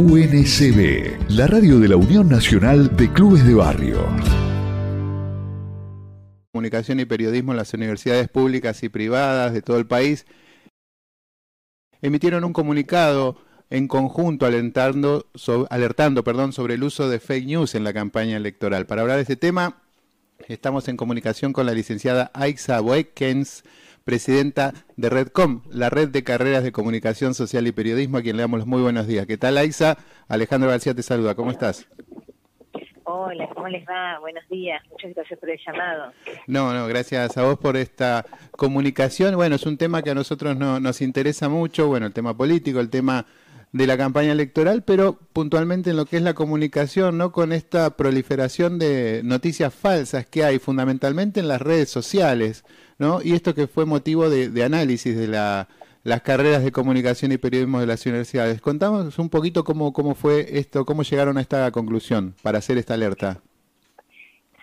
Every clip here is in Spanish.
UNCB, la radio de la Unión Nacional de Clubes de Barrio. Comunicación y periodismo en las universidades públicas y privadas de todo el país emitieron un comunicado en conjunto alertando, alertando perdón, sobre el uso de fake news en la campaña electoral. Para hablar de este tema, estamos en comunicación con la licenciada Aixa Boekens, presidenta de Redcom, la red de carreras de comunicación social y periodismo, a quien le damos los muy buenos días. ¿Qué tal, Aixa? Alejandro García te saluda. ¿Cómo estás? Hola, ¿cómo les va? Buenos días. Muchas gracias por el llamado. No, no, gracias a vos por esta comunicación. Bueno, es un tema que a nosotros no, nos interesa mucho, bueno, el tema político, el tema de la campaña electoral, pero puntualmente en lo que es la comunicación, ¿no? Con esta proliferación de noticias falsas que hay fundamentalmente en las redes sociales, ¿no? Y esto que fue motivo de, análisis de la, las carreras de comunicación y periodismo de las universidades. Contamos un poquito cómo, cómo fue esto, cómo llegaron a esta conclusión para hacer esta alerta.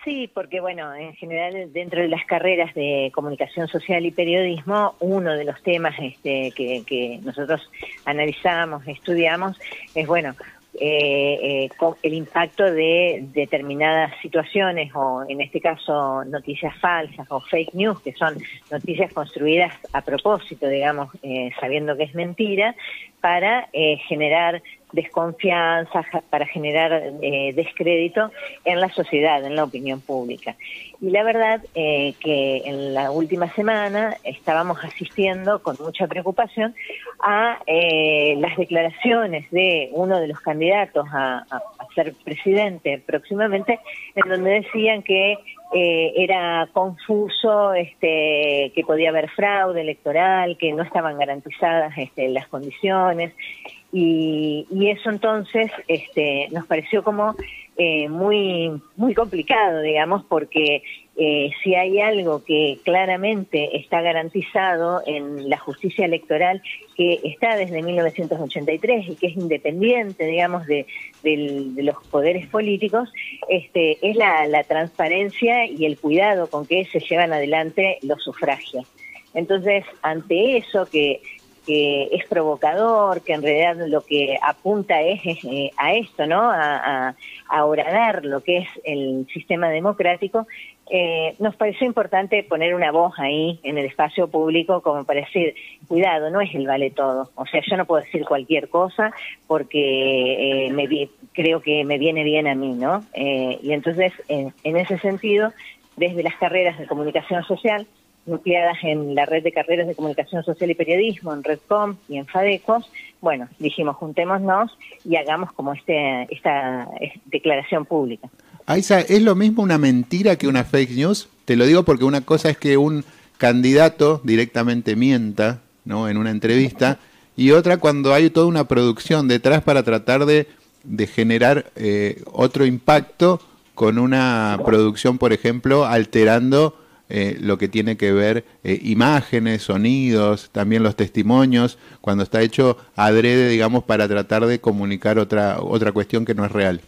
Sí, porque bueno, en general dentro de las carreras de comunicación social y periodismo, uno de los temas este, que, nosotros analizamos, estudiamos, es bueno, eh, eh, el impacto de determinadas situaciones o en este caso noticias falsas o fake news, que son noticias construidas a propósito, digamos, eh, sabiendo que es mentira, para generar desconfianza, para generar eh, descrédito en la sociedad, en la opinión pública. Y la verdad eh, que en la última semana estábamos asistiendo con mucha preocupación a eh, las declaraciones de uno de los candidatos a, ser presidente próximamente, en donde decían que era confuso, este, que podía haber fraude electoral, que no estaban garantizadas este, las condiciones y, eso entonces este, nos pareció como eh, muy, muy complicado, digamos, porque eh, si hay algo que claramente está garantizado en la justicia electoral, que está desde 1983 y que es independiente, digamos, de, los poderes políticos, este, es la, la transparencia y el cuidado con que se llevan adelante los sufragios. Entonces, ante eso que que es provocador, que en realidad lo que apunta es, eh, a esto, ¿no? A, a, lo que es el sistema democrático, eh, nos pareció importante poner una voz ahí en el espacio público como para decir, cuidado, no es el vale todo. O sea, yo no puedo decir cualquier cosa porque eh, me, creo que me viene bien a mí, ¿no? y entonces, en ese sentido, desde las carreras de comunicación social, nucleadas en la red de carreras de comunicación social y periodismo, en Redcom y en FADECOS, bueno, dijimos juntémonos y hagamos como este, esta declaración pública. Aisa, ¿es lo mismo una mentira que una fake news? Te lo digo porque una cosa es que un candidato directamente mienta ¿no? en una entrevista y otra cuando hay toda una producción detrás para tratar de, generar eh, otro impacto con una producción, por ejemplo, alterando eh, lo que tiene que ver eh, imágenes, sonidos, también los testimonios, cuando está hecho adrede, digamos, para tratar de comunicar otra, otra cuestión que no es real.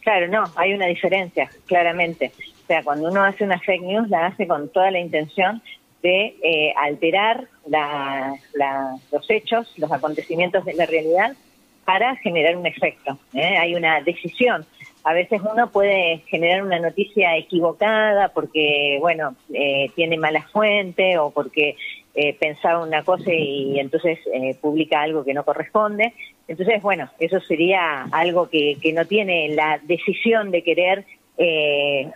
Claro, no, hay una diferencia, claramente. O sea, cuando uno hace una fake news, la hace con toda la intención de eh, alterar los hechos, los acontecimientos de la realidad para generar un efecto. Hay una decisión a veces uno puede generar una noticia equivocada porque, bueno, eh, tiene mala fuente o porque eh, pensaba una cosa y entonces eh, publica algo que no corresponde. Entonces, bueno, eso sería algo que, que no tiene la decisión de querer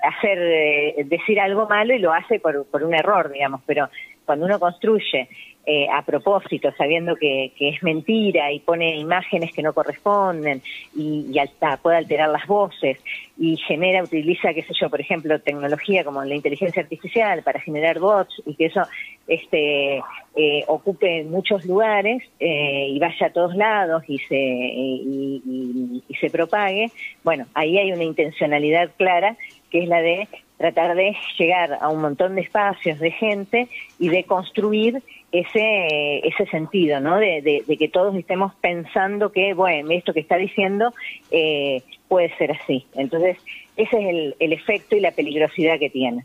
hacer, decir algo malo y lo hace por, por un error, digamos, pero cuando uno construye eh, a propósito, sabiendo que, es mentira y pone imágenes que no corresponden y, y puede alterar las voces y genera, utiliza, qué sé yo, por ejemplo, tecnología como la inteligencia artificial para generar bots y que eso este, eh, ocupe muchos lugares eh, y vaya a todos lados y se, y se propague, bueno, ahí hay una intencionalidad clara que es la de tratar de llegar a un montón de espacios de gente y de construir ese, ese sentido, ¿no? De, que todos estemos pensando que, bueno, esto que está diciendo eh, puede ser así. Entonces, ese es el, el efecto y la peligrosidad que tiene.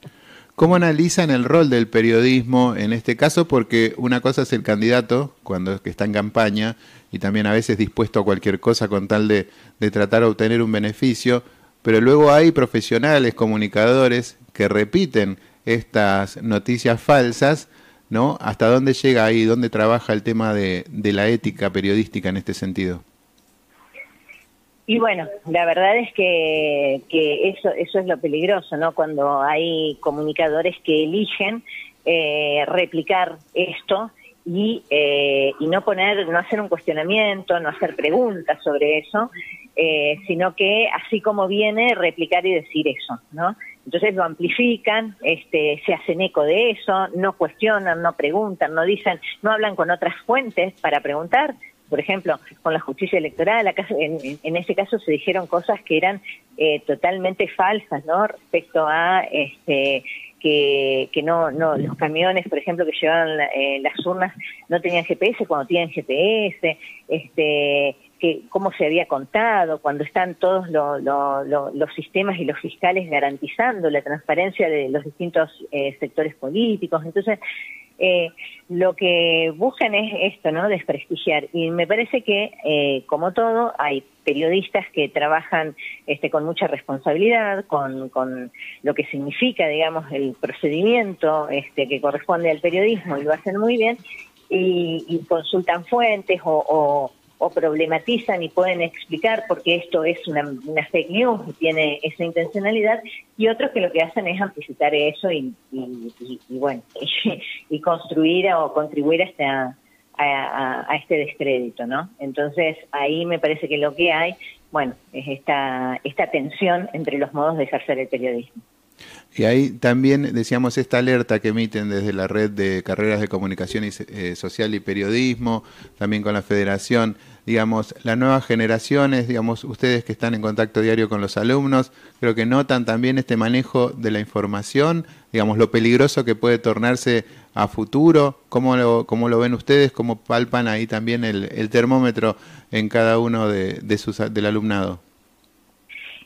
¿Cómo analizan el rol del periodismo en este caso? Porque una cosa es el candidato, cuando está en campaña, y también a veces dispuesto a cualquier cosa con tal de, de tratar de obtener un beneficio, pero luego hay profesionales, comunicadores, que repiten estas noticias falsas, ¿no? ¿Hasta dónde llega ahí? ¿Dónde trabaja el tema de, de la ética periodística en este sentido? Y bueno, la verdad es que, que eso, eso es lo peligroso, ¿no? Cuando hay comunicadores que eligen eh, replicar esto y, eh, y no poner, no hacer un cuestionamiento, no hacer preguntas sobre eso, eh, sino que así como viene, replicar y decir eso, ¿no? Entonces lo amplifican, este, se hacen eco de eso, no cuestionan, no preguntan, no dicen, no hablan con otras fuentes para preguntar, por ejemplo, con la justicia electoral, acá, en, en ese caso se dijeron cosas que eran eh, totalmente falsas, ¿no? Respecto a este, que, no, no, los camiones, por ejemplo, que llevaban eh, las urnas no tenían GPS cuando tienen GPS, este, que cómo se había contado, cuando están todos lo, lo, los sistemas y los fiscales garantizando la transparencia de los distintos eh, sectores políticos. Entonces, eh, lo que buscan es esto, ¿no? Desprestigiar. Y me parece que, eh, como todo, hay periodistas que trabajan este, con mucha responsabilidad, con, con lo que significa, digamos, el procedimiento este, que corresponde al periodismo y lo hacen muy bien, y, y consultan fuentes o, o o problematizan y pueden explicar por qué esto es una, una, fake news y tiene esa intencionalidad, y otros que lo que hacen es amplificar eso y, y, bueno, y, construir o contribuir a, esta, a, a, este descrédito, ¿no? Entonces, ahí me parece que lo que hay, bueno, es esta, esta tensión entre los modos de ejercer el periodismo. Y ahí también decíamos esta alerta que emiten desde la red de carreras de comunicación y, eh, social y periodismo, también con la federación, digamos, las nuevas generaciones, digamos, ustedes que están en contacto diario con los alumnos, creo que notan también este manejo de la información, digamos, lo peligroso que puede tornarse a futuro, cómo lo, cómo lo ven ustedes, cómo palpan ahí también el, el termómetro en cada uno de, de sus, del alumnado.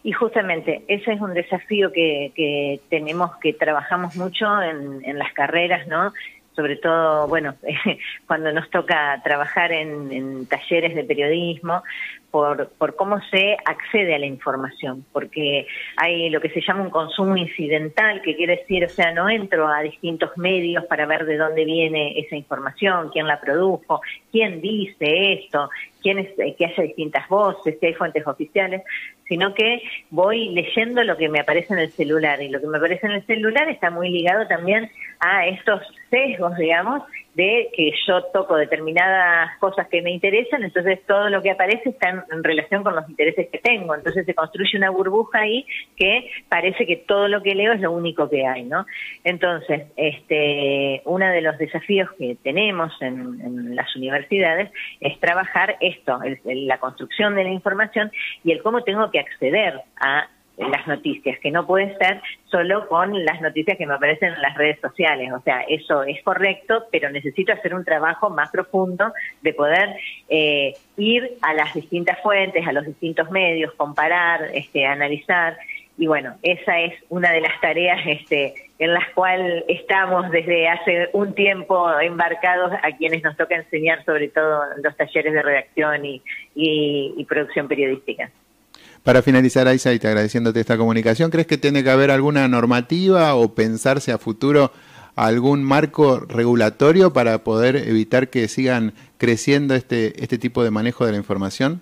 Y justamente ese es un desafío que, que tenemos, que trabajamos mucho en, en las carreras, ¿no? Sobre todo, bueno, cuando nos toca trabajar en, talleres de periodismo, por, por cómo se accede a la información, porque hay lo que se llama un consumo incidental, que quiere decir, o sea, no entro a distintos medios para ver de dónde viene esa información, quién la produjo, quién dice esto, quién es, que haya distintas voces, que hay fuentes oficiales, sino que voy leyendo lo que me aparece en el celular, y lo que me aparece en el celular está muy ligado también a estos sesgos, digamos, de que yo toco determinadas cosas que me interesan, entonces todo lo que aparece está en, en, relación con los intereses que tengo, entonces se construye una burbuja ahí que parece que todo lo que leo es lo único que hay, ¿no? Entonces, este, uno de los desafíos que tenemos en, en las universidades es trabajar esto, el, la construcción de la información y el cómo tengo que acceder a las noticias, que no puede ser solo con las noticias que me aparecen en las redes sociales. O sea, eso es correcto, pero necesito hacer un trabajo más profundo de poder eh, ir a las distintas fuentes, a los distintos medios, comparar, este, analizar. Y bueno, esa es una de las tareas este, en las cuales estamos desde hace un tiempo embarcados a quienes nos toca enseñar sobre todo los talleres de redacción y, producción periodística. Para finalizar, Aisa, y te agradeciéndote esta comunicación, ¿crees que tiene que haber alguna normativa o pensarse a futuro algún marco regulatorio para poder evitar que sigan creciendo este, este tipo de manejo de la información?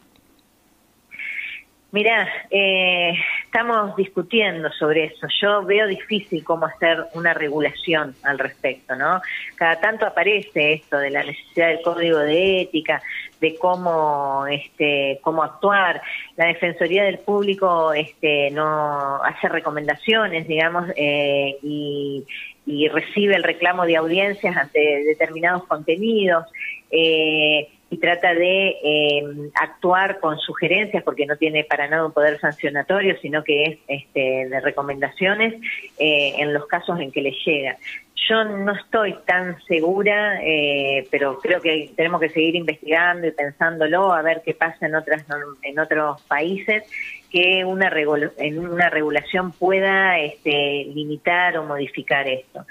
Mira, eh, estamos discutiendo sobre eso. Yo veo difícil cómo hacer una regulación al respecto, ¿no? Cada tanto aparece esto de la necesidad del código de ética, de cómo, este, cómo actuar. La Defensoría del Público, este, no hace recomendaciones, digamos, eh, y, y recibe el reclamo de audiencias ante determinados contenidos. Eh, y trata de eh, actuar con sugerencias porque no tiene para nada un poder sancionatorio, sino que es este, de recomendaciones eh, en los casos en que le llega. Yo no estoy tan segura, eh, pero creo que tenemos que seguir investigando y pensándolo a ver qué pasa en otras en otros países que una en una regulación pueda este, limitar o modificar esto.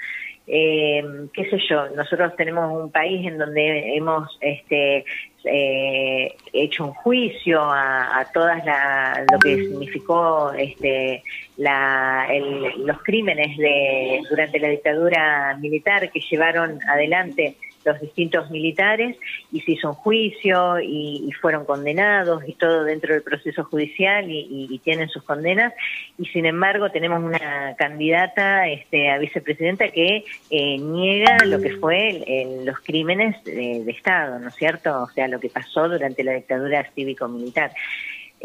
Eh, qué sé yo, nosotros tenemos un país en donde hemos este, eh, hecho un juicio a, a todas lo que significó este, la, los crímenes de, durante la dictadura militar que llevaron adelante los distintos militares y se hizo un juicio y, fueron condenados y todo dentro del proceso judicial y, tienen sus condenas y sin embargo tenemos una candidata este, a vicepresidenta que eh, niega lo que fue los crímenes de, de Estado, ¿no es cierto? O sea, lo que pasó durante la dictadura cívico-militar.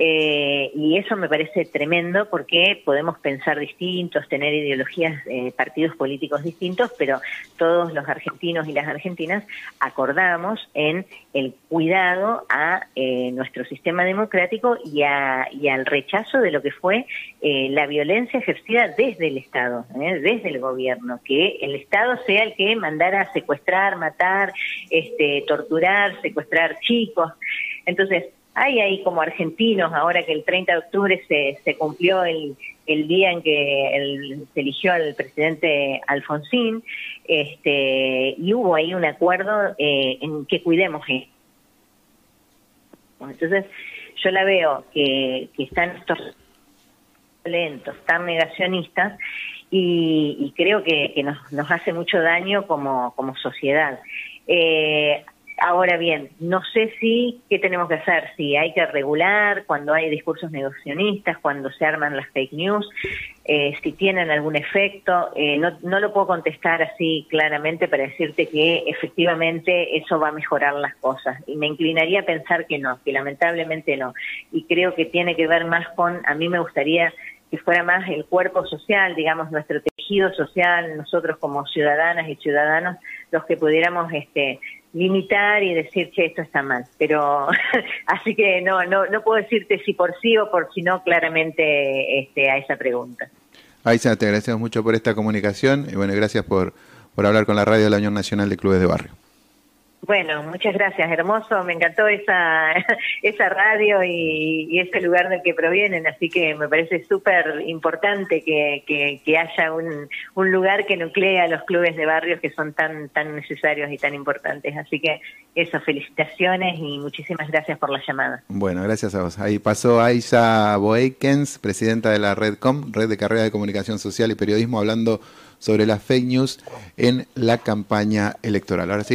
Eh, y eso me parece tremendo porque podemos pensar distintos, tener ideologías, eh, partidos políticos distintos, pero todos los argentinos y las argentinas acordamos en el cuidado a eh, nuestro sistema democrático y, y, al rechazo de lo que fue la violencia ejercida desde el Estado, desde el gobierno, que el Estado sea el que mandara a secuestrar, matar, este, torturar, secuestrar chicos. Entonces, hay ahí como argentinos, ahora que el 30 de octubre se, se cumplió el, el día en que se eligió al presidente Alfonsín, este, y hubo ahí un acuerdo eh, en que cuidemos esto. Entonces, yo la veo que, que están estos lentos, tan negacionistas, y, y creo que, que nos, nos, hace mucho daño como, como sociedad. Eh, Ahora bien, no sé si qué tenemos que hacer, si hay que regular cuando hay discursos negacionistas, cuando se arman las fake news, eh, si tienen algún efecto. Eh, no, no lo puedo contestar así claramente para decirte que efectivamente eso va a mejorar las cosas. Y me inclinaría a pensar que no, que lamentablemente no. Y creo que tiene que ver más con, a mí me gustaría que fuera más el cuerpo social, digamos, nuestro tejido social, nosotros como ciudadanas y ciudadanos, los que pudiéramos este, limitar y decir, que esto está mal. Pero así que no, no, no puedo decirte si por sí o por si no claramente este, a esa pregunta. Aisa, te agradecemos mucho por esta comunicación y bueno, gracias por, por hablar con la radio de la Unión Nacional de Clubes de Barrio. Bueno, muchas gracias, hermoso. Me encantó esa, esa radio y, ese lugar del que provienen, así que me parece súper importante que, que, haya un, un, lugar que nuclea los clubes de barrios que son tan, tan necesarios y tan importantes. Así que eso, felicitaciones y muchísimas gracias por la llamada. Bueno, gracias a vos. Ahí pasó Aisa Boeikens, presidenta de la Redcom, Red de Carrera de Comunicación Social y Periodismo, hablando sobre las fake news en la campaña electoral. Ahora sí.